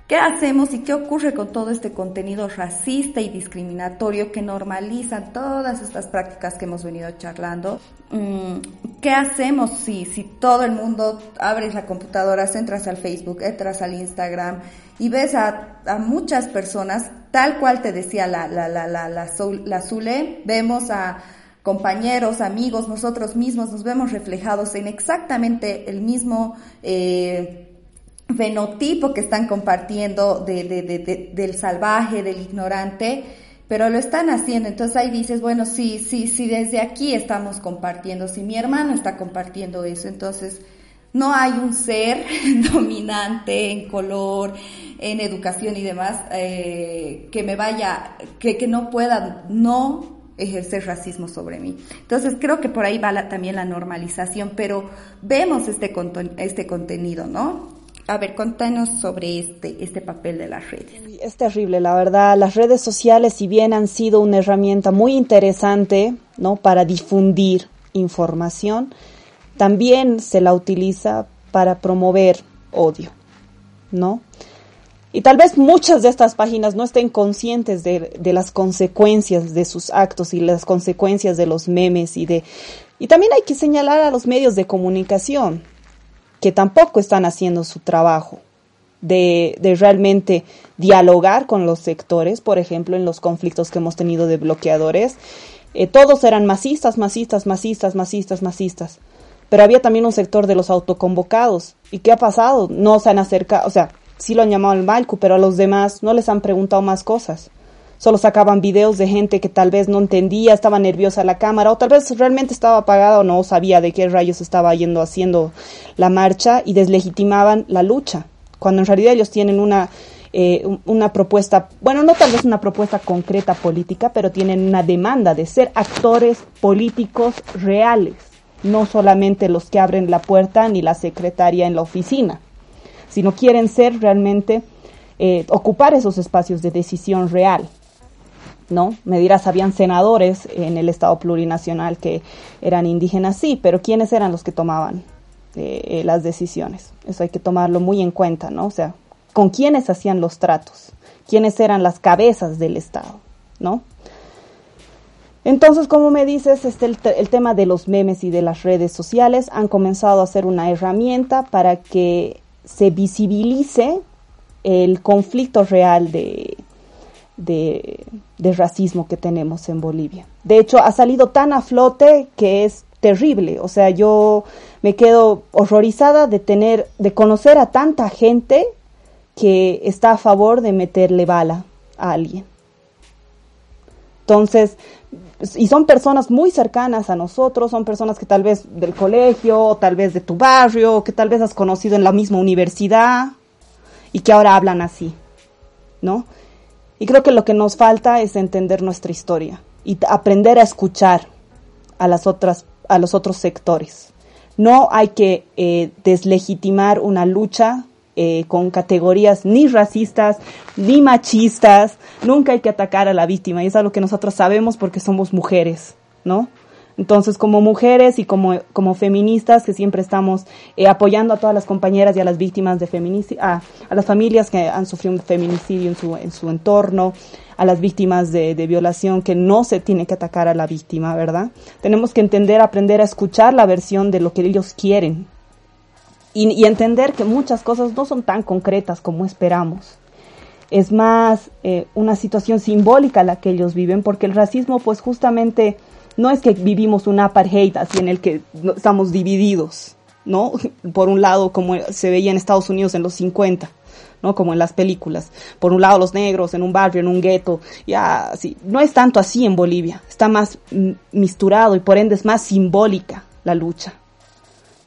A: ¿Qué hacemos y qué ocurre con todo este contenido racista y discriminatorio que normalizan todas estas prácticas que hemos venido charlando? Mm, ¿Qué hacemos si, si todo el mundo abres la computadora, entras al Facebook, entras al Instagram y ves a, a muchas personas, tal cual te decía la, la, la, la, la, Zule, vemos a compañeros, amigos, nosotros mismos nos vemos reflejados en exactamente el mismo eh, fenotipo que están compartiendo del salvaje, del ignorante, pero lo están haciendo. Entonces ahí dices, bueno, sí, sí, sí, desde aquí estamos compartiendo, si mi hermano está compartiendo eso, entonces no hay un ser dominante en color, en educación y demás, eh, que me vaya, que, que no pueda no ejercer racismo sobre mí. Entonces creo que por ahí va también la normalización, pero vemos este, este contenido, ¿no? A ver, contanos sobre este, este papel de las redes.
D: Es terrible, la verdad. Las redes sociales, si bien han sido una herramienta muy interesante, ¿no? Para difundir información, también se la utiliza para promover odio, ¿no? Y tal vez muchas de estas páginas no estén conscientes de, de, las consecuencias de sus actos y las consecuencias de los memes y de... Y también hay que señalar a los medios de comunicación que tampoco están haciendo su trabajo de, de realmente dialogar con los sectores, por ejemplo, en los conflictos que hemos tenido de bloqueadores. Eh, todos eran masistas, masistas, masistas, masistas, masistas. Pero había también un sector de los autoconvocados. ¿Y qué ha pasado? No se han acercado, o sea, sí lo han llamado el Malcu, pero a los demás no les han preguntado más cosas. Solo sacaban videos de gente que tal vez no entendía, estaba nerviosa la cámara, o tal vez realmente estaba apagada o no sabía de qué rayos estaba yendo haciendo la marcha y deslegitimaban la lucha, cuando en realidad ellos tienen una, eh, una propuesta, bueno, no tal vez una propuesta concreta política, pero tienen una demanda de ser actores políticos reales, no solamente los que abren la puerta ni la secretaria en la oficina sino quieren ser realmente, eh, ocupar esos espacios de decisión real. ¿No? Me dirás, habían senadores en el Estado plurinacional que eran indígenas, sí, pero ¿quiénes eran los que tomaban eh, las decisiones? Eso hay que tomarlo muy en cuenta, ¿no? O sea, ¿con quiénes hacían los tratos? ¿Quiénes eran las cabezas del Estado? ¿No? Entonces, como me dices, este, el, tema de los memes y de las redes sociales han comenzado a ser una herramienta para que se visibilice el conflicto real de, de, racismo que tenemos en Bolivia. De hecho, ha salido tan a flote que es terrible. O sea, yo me quedo horrorizada de tener, de conocer a tanta gente que está a favor de meterle bala a alguien. Entonces, y son personas muy cercanas a nosotros, son personas que tal vez del colegio, o tal vez de tu barrio, que tal vez has conocido en la misma universidad y que ahora hablan así, ¿no? Y creo que lo que nos falta es entender nuestra historia y aprender a escuchar a las otras, a los otros sectores. No hay que eh, deslegitimar una lucha eh, con categorías ni racistas ni machistas. Nunca hay que atacar a la víctima y es algo que nosotros sabemos porque somos mujeres, ¿no? Entonces, como mujeres y como, como feministas que siempre estamos eh, apoyando a todas las compañeras y a las víctimas de feminicidio, a, las familias que han sufrido un feminicidio en su, en su entorno, a las víctimas de, violación, que no se tiene que atacar a la víctima, ¿verdad? Tenemos que entender, aprender a escuchar la versión de lo que ellos quieren, y, entender que muchas cosas no son tan concretas como esperamos. Es más eh, una situación simbólica la que ellos viven, porque el racismo, pues justamente, no es que vivimos un apartheid así en el que estamos divididos, ¿no? Por un lado, como se veía en Estados Unidos en los 50, ¿no? Como en las películas. Por un lado los negros en un barrio, en un gueto, ya así. No es tanto así en Bolivia, está más misturado y por ende es más simbólica la lucha.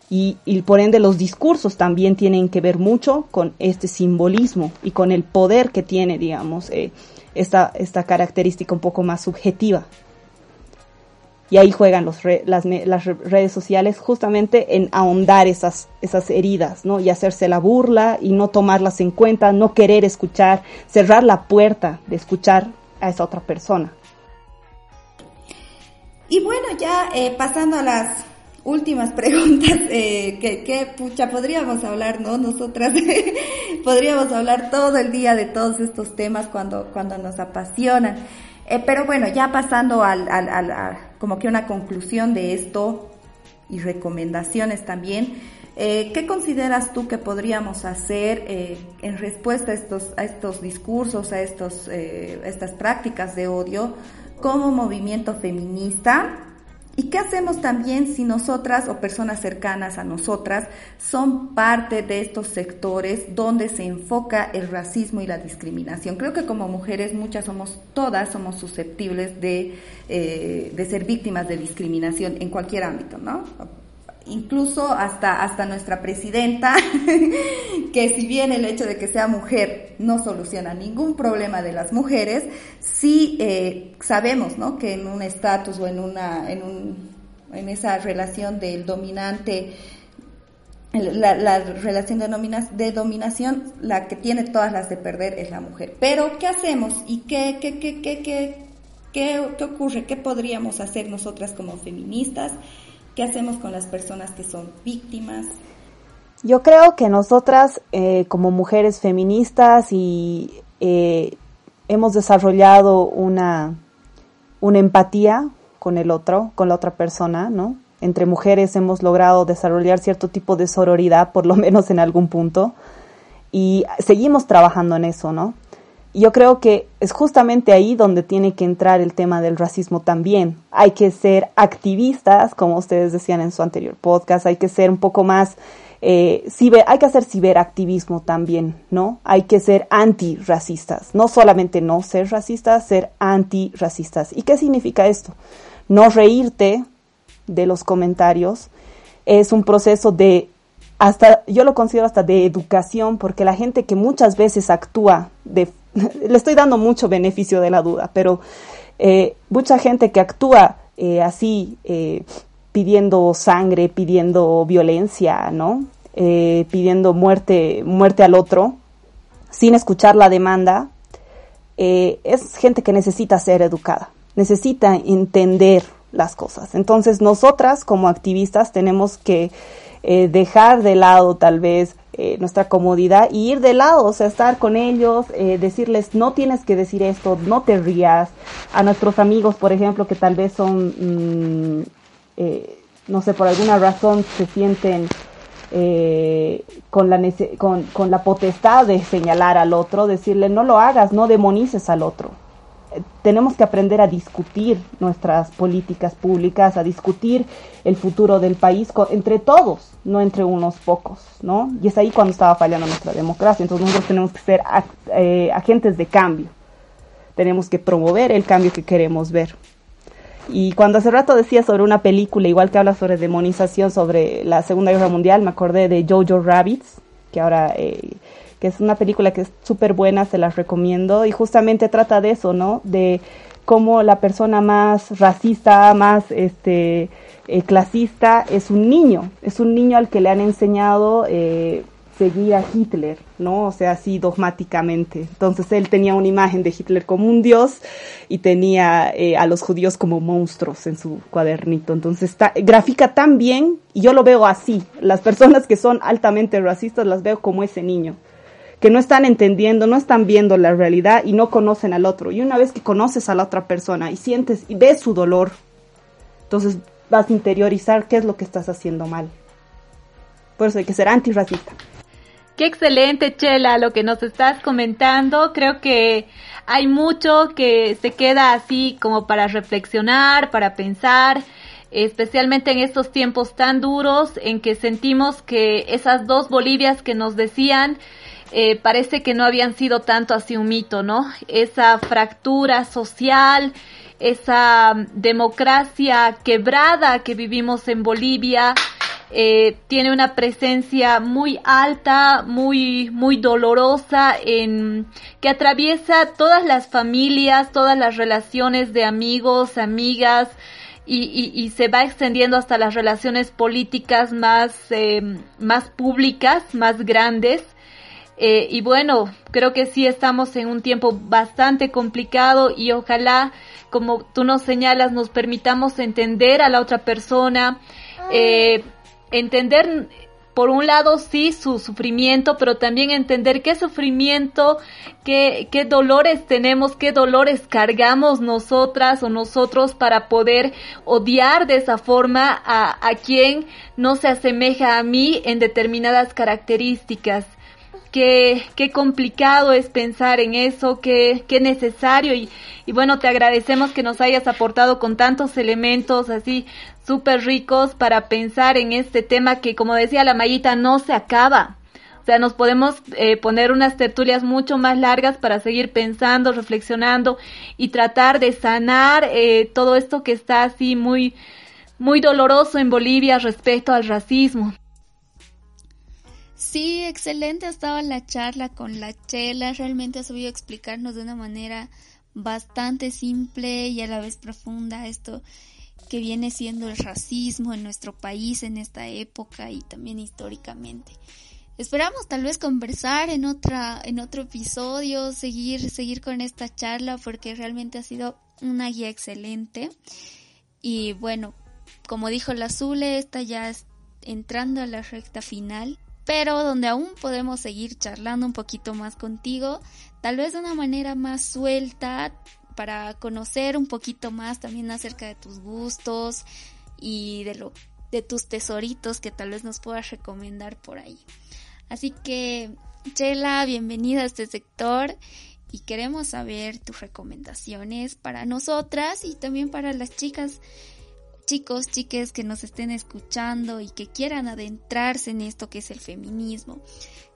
D: Y, por ende los discursos también tienen que ver mucho con este simbolismo y con el poder que tiene, digamos, eh, esta, esta característica un poco más subjetiva. Y ahí juegan los las, las, redes sociales justamente en ahondar esas, esas heridas, ¿no? Y hacerse la burla y no tomarlas en cuenta, no querer escuchar, cerrar la puerta de escuchar a esa otra persona.
A: Y bueno, ya eh, pasando a las últimas preguntas eh, que, pucha podríamos hablar, ¿no? Nosotras podríamos hablar todo el día de todos estos temas cuando, cuando nos apasionan. Eh, pero bueno, ya pasando al, al, a, como que una conclusión de esto y recomendaciones también. Eh, ¿Qué consideras tú que podríamos hacer eh, en respuesta a estos, a estos discursos, a estos, eh, estas prácticas de odio como movimiento feminista ¿Y qué hacemos también si nosotras o personas cercanas a nosotras son parte de estos sectores donde se enfoca el racismo y la discriminación? Creo que como mujeres muchas somos, todas somos susceptibles de, eh, de ser víctimas de discriminación en cualquier ámbito, ¿no? Incluso hasta, hasta nuestra presidenta, que si bien el hecho de que sea mujer no soluciona ningún problema de las mujeres, sí eh, sabemos ¿no? que en un estatus o en, una, en, un, en esa relación del dominante, la, la relación de, de, dominación, la que tiene todas las de perder es la mujer. Pero, ¿qué hacemos y qué, qué, qué, qué, qué, qué, qué ocurre? ¿Qué podríamos hacer nosotras como feministas? ¿Qué hacemos con las personas que son víctimas?
D: Yo creo que nosotras eh, como mujeres feministas y eh, hemos desarrollado una, una empatía con el otro, con la otra persona, ¿no? Entre mujeres hemos logrado desarrollar cierto tipo de sororidad, por lo menos en algún punto, y seguimos trabajando en eso, ¿no? Yo creo que es justamente ahí donde tiene que entrar el tema del racismo también. Hay que ser activistas, como ustedes decían en su anterior podcast, hay que ser un poco más, eh, ciber, hay que hacer ciberactivismo también, ¿no? Hay que ser antirracistas, no solamente no ser racistas, ser antirracistas. ¿Y qué significa esto? No reírte de los comentarios es un proceso de hasta yo lo considero hasta de educación porque la gente que muchas veces actúa de le estoy dando mucho beneficio de la duda, pero eh, mucha gente que actúa eh, así, eh, pidiendo sangre, pidiendo violencia, ¿no? pidiendo muerte, muerte al otro, sin escuchar la demanda, es gente que necesita ser educada, necesita entender las cosas. Entonces, nosotras como activistas tenemos que dejar de lado tal vez eh, nuestra comodidad y ir de lado, o sea, estar con ellos, eh, decirles, no tienes que decir esto, no te rías. A nuestros amigos, por ejemplo, que tal vez son, mm, eh, no sé, por alguna razón se sienten con, la con, con la potestad de señalar al otro, decirle, no lo hagas, no demonices al otro tenemos que aprender a discutir nuestras políticas públicas, a discutir el futuro del país entre todos, no entre unos pocos, ¿no? Y es ahí cuando estaba fallando nuestra democracia. Entonces nosotros tenemos que ser eh, agentes de cambio. Tenemos que promover el cambio que queremos ver. Y cuando hace rato decía sobre una película, igual que habla sobre demonización, sobre la Segunda Guerra Mundial, me acordé de Jojo Rabbits, que ahora eh, es una película que es súper buena, se las recomiendo, y justamente trata de eso, ¿no? De cómo la persona más racista, más este, eh, clasista es un niño, es un niño al que le han enseñado eh, seguir a Hitler, ¿no? O sea, así dogmáticamente. Entonces él tenía una imagen de Hitler como un dios y tenía eh, a los judíos como monstruos en su cuadernito. Entonces está, grafica tan bien y yo lo veo así. Las personas que son altamente racistas las veo como ese niño que no están entendiendo, no están viendo la realidad y no conocen al otro. Y una vez que conoces a la otra persona y sientes y ves su dolor, entonces vas a interiorizar qué es lo que estás haciendo mal. Por eso hay que ser antirracista.
C: Qué excelente, Chela, lo que nos estás comentando. Creo que hay mucho que se queda así como para reflexionar, para pensar, especialmente en estos tiempos tan duros en que sentimos que esas dos Bolivias que nos decían eh, parece que no habían sido tanto así un mito, ¿no? Esa fractura social, esa democracia quebrada que vivimos en Bolivia, eh, tiene una presencia muy alta, muy, muy dolorosa, en, que atraviesa todas las familias, todas las relaciones de amigos, amigas, y, y, se va extendiendo hasta las relaciones políticas más, eh, más públicas, más grandes. Eh, y bueno, creo que sí estamos en un tiempo bastante complicado y ojalá, como tú nos señalas, nos permitamos entender a la otra persona, eh, entender por un lado sí su sufrimiento, pero también entender qué sufrimiento, qué, qué dolores tenemos, qué dolores cargamos nosotras o nosotros para poder odiar de esa forma a, a quien no se asemeja a mí en determinadas características. Qué, qué complicado es pensar en eso, qué, qué necesario y, bueno, te agradecemos que nos hayas aportado con tantos elementos así súper ricos para pensar en este tema que como decía la Mayita no se acaba. O sea, nos podemos eh, poner unas tertulias mucho más largas para seguir pensando, reflexionando y tratar de sanar eh, todo esto que está así muy, muy doloroso en Bolivia respecto al racismo.
B: Sí, excelente estaba la charla con la Chela, realmente ha sabido explicarnos de una manera bastante simple y a la vez profunda esto que viene siendo el racismo en nuestro país en esta época y también históricamente. Esperamos tal vez conversar en otra en otro episodio, seguir seguir con esta charla porque realmente ha sido una guía excelente. Y bueno, como dijo la Zule, esta ya es entrando a la recta final, pero donde aún podemos seguir charlando un poquito más contigo, tal vez de una manera más suelta para conocer un poquito más también acerca de tus gustos y de lo de tus tesoritos que tal vez nos puedas recomendar por ahí. Así que, Chela, bienvenida a este sector y queremos saber tus recomendaciones para nosotras y también para las chicas chicos, chiques que nos estén escuchando y que quieran adentrarse en esto que es el feminismo.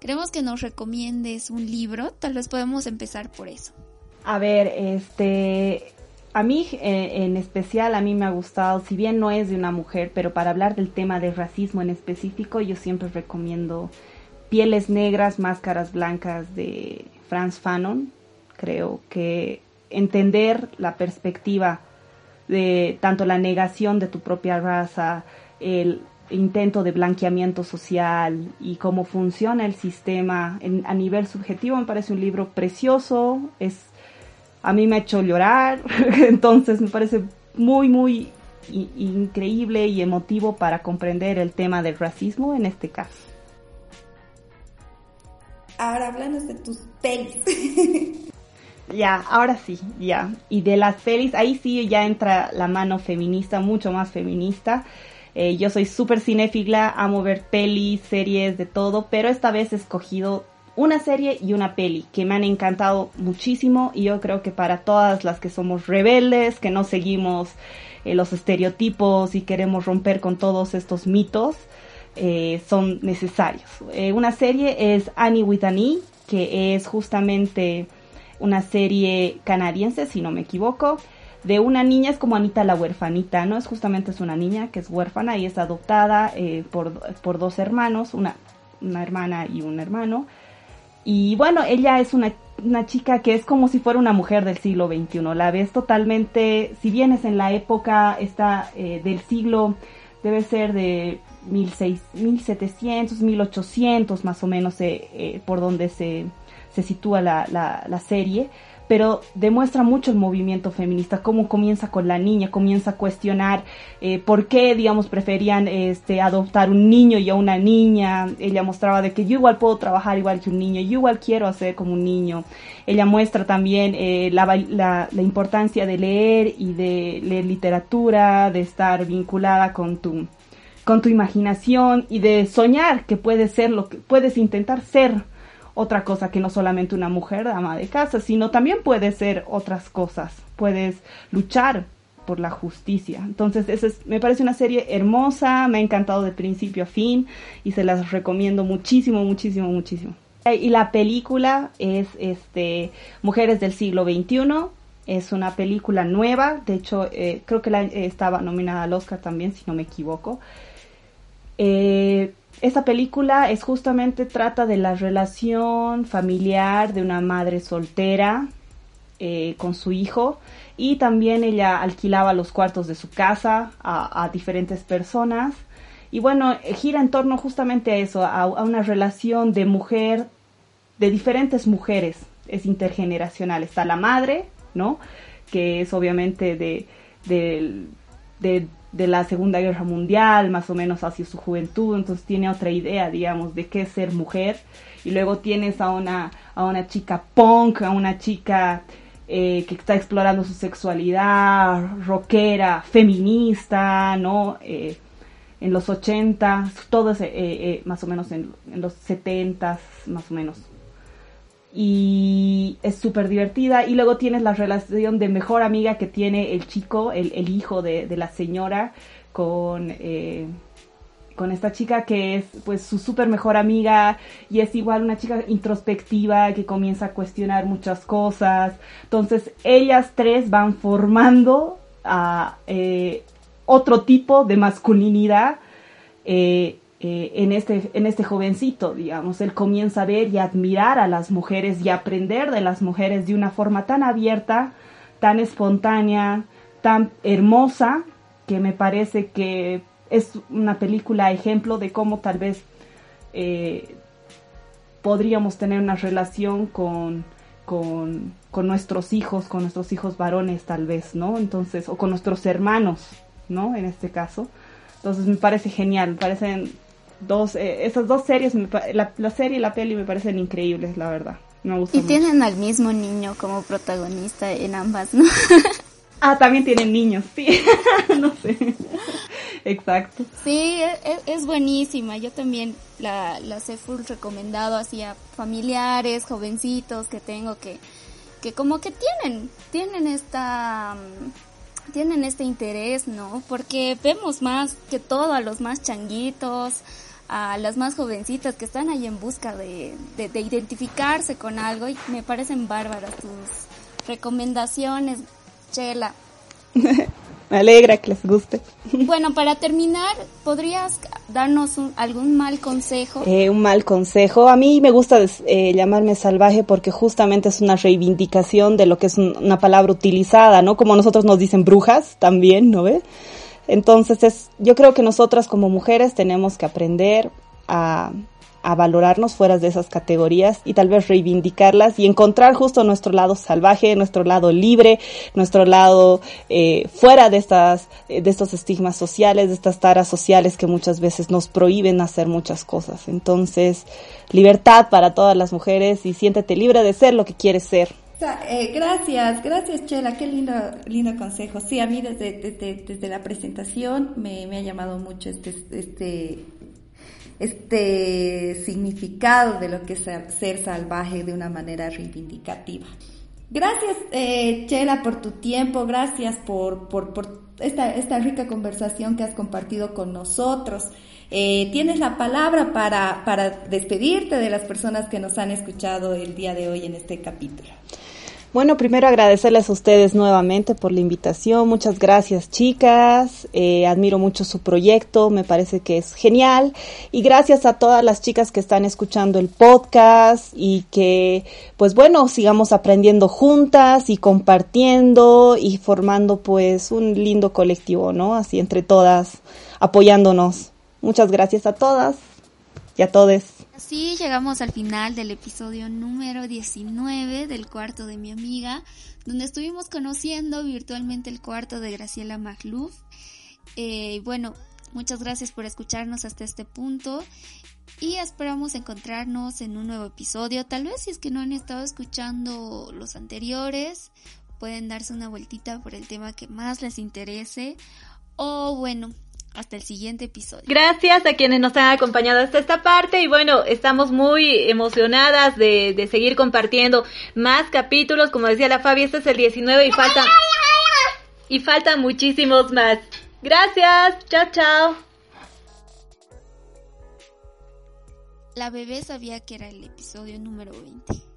B: Queremos que nos recomiendes un libro, tal vez podemos empezar por eso.
D: A ver, este, a mí eh, en especial, a mí me ha gustado, si bien no es de una mujer, pero para hablar del tema del racismo en específico, yo siempre recomiendo Pieles Negras, Máscaras Blancas de Franz Fanon. Creo que entender la perspectiva de tanto la negación de tu propia raza, el intento de blanqueamiento social y cómo funciona el sistema a nivel subjetivo me parece un libro precioso, es a mí me ha hecho llorar, entonces me parece muy muy increíble y emotivo para comprender el tema del racismo en este caso.
A: Ahora hablando de tus pelis.
D: Ya, ahora sí, ya. Y de las pelis, ahí sí ya entra la mano feminista, mucho más feminista. Eh, yo soy súper cinéfila, amo ver pelis, series, de todo, pero esta vez he escogido una serie y una peli que me han encantado muchísimo y yo creo que para todas las que somos rebeldes, que no seguimos eh, los estereotipos y queremos romper con todos estos mitos, eh, son necesarios. una serie es Annie with Annie, que es justamente una serie canadiense, si no me equivoco, de una niña, es como Anita la huerfanita, ¿no? Es justamente es una niña que es huérfana y es adoptada eh, por, por, dos hermanos, una, una hermana y un hermano. Y bueno, ella es una, una, chica que es como si fuera una mujer del siglo XXI. La ves totalmente, si bien es en la época está eh, del siglo, debe ser de 1700, 1800 más o menos eh, por donde se, se sitúa la, la, serie, pero demuestra mucho el movimiento feminista, cómo comienza con la niña, comienza a cuestionar eh, por qué, digamos, preferían este, adoptar un niño y a una niña. Ella mostraba de que yo igual puedo trabajar igual que un niño, yo igual quiero hacer como un niño. Ella muestra también eh, la, la, la importancia de leer y de leer literatura, de estar vinculada con tu con tu imaginación y de soñar que puedes ser lo que puedes intentar ser otra cosa que no solamente una mujer ama de casa, sino también puede ser otras cosas. Puedes luchar por la justicia. Entonces, me parece una serie hermosa, me ha encantado de principio a fin y se las recomiendo muchísimo, muchísimo, muchísimo. Y la película es este Mujeres del siglo XXI. Es una película nueva, de hecho eh, creo que la, estaba nominada al Oscar también, si no me equivoco. Eh, esta película es justamente trata de la relación familiar de una madre soltera eh, con su hijo y también ella alquilaba los cuartos de su casa a, diferentes personas. Y bueno, gira en torno justamente a eso, a, una relación de mujer, de diferentes mujeres, es intergeneracional, está la madre, ¿no? Que es obviamente de, de de la Segunda Guerra Mundial, más o menos hacia su juventud, entonces tiene otra idea, digamos, de qué es ser mujer. Y luego tienes a una, a una chica punk, a una chica eh, que está explorando su sexualidad, rockera, feminista, ¿no? Eh, en los 80, todo ese, eh, más o menos en, los 70, más o menos. Y es súper divertida. Y luego tienes la relación de mejor amiga que tiene el chico, el, el hijo de, de, la señora, con con esta chica que es pues su súper mejor amiga y es igual una chica introspectiva que comienza a cuestionar muchas cosas. Entonces ellas tres van formando a eh, otro tipo de masculinidad eh, eh, en, este, en este jovencito, digamos. Él comienza a ver y admirar a las mujeres y aprender de las mujeres de una forma tan abierta, tan espontánea, tan hermosa, que me parece que es una película ejemplo de cómo tal vez eh, podríamos tener una relación con, con, nuestros hijos, con nuestros hijos varones tal vez, ¿no? Entonces, o con nuestros hermanos, ¿no? En este caso. Entonces me parece genial, me parecen dos, eh, esas dos series, la, serie y la peli me parecen increíbles, la verdad. Me gusta
B: y tienen al mismo niño como protagonista en ambas, ¿no?
D: ah, también tienen niños, sí, no sé. Exacto.
B: Sí, e, e, es, buenísima. Yo también la, la he full recomendado hacia familiares, jovencitos que tengo que, que como que tienen, tienen esta, mm, tienen este interés, ¿no? Porque vemos más que todo a los más changuitos, a las más jovencitas que están ahí en busca de, de, de identificarse con algo y me parecen bárbaras tus recomendaciones, Chela.
D: Me alegra que les guste.
B: Bueno, para terminar, ¿podrías darnos algún mal consejo?
D: Eh, un mal consejo. A mí me gusta eh, llamarme salvaje porque justamente es una reivindicación de lo que es una palabra utilizada, ¿no? Como nosotros nos dicen brujas también, ¿no ves? Entonces es, yo creo que nosotras como mujeres tenemos que aprender a a valorarnos fuera de esas categorías y tal vez reivindicarlas y encontrar justo nuestro lado salvaje, nuestro lado libre, nuestro lado eh, fuera de estas de estos estigmas sociales, de estas taras sociales que muchas veces nos prohíben hacer muchas cosas. Entonces, libertad para todas las mujeres y siéntete libre de ser lo que quieres ser.
A: Eh, gracias, gracias Chela, qué lindo, lindo consejo. Sí, a mí desde, desde, desde la presentación me, me ha llamado mucho este, este este significado de lo que es ser salvaje de una manera reivindicativa. Gracias, eh, Chela, por tu tiempo, gracias por, por, por esta, esta, rica conversación que has compartido con nosotros. Eh, tienes la palabra para, para despedirte de las personas que nos han escuchado el día de hoy en este capítulo.
D: Bueno, primero agradecerles a ustedes nuevamente por la invitación. Muchas gracias, chicas. Eh, admiro mucho su proyecto, me parece que es genial. Y gracias a todas las chicas que están escuchando el podcast y que, pues bueno, sigamos aprendiendo juntas y compartiendo y formando pues un lindo colectivo, ¿no? Así entre todas, apoyándonos. Muchas gracias a todas y a todos.
B: Así llegamos al final del episodio número 19 del cuarto de mi amiga, donde estuvimos conociendo virtualmente el cuarto de Graciela Magluf. Eh, bueno, muchas gracias por escucharnos hasta este punto y esperamos encontrarnos en un nuevo episodio. Tal vez si es que no han estado escuchando los anteriores, pueden darse una vueltita por el tema que más les interese. O bueno, hasta el siguiente episodio.
C: Gracias a quienes nos han acompañado hasta esta parte y bueno, estamos muy emocionadas de, de seguir compartiendo más capítulos. Como decía la Fabi, este es el 19 y faltan, y faltan muchísimos más. Gracias, chao, chao.
B: La bebé sabía que era el episodio número 20.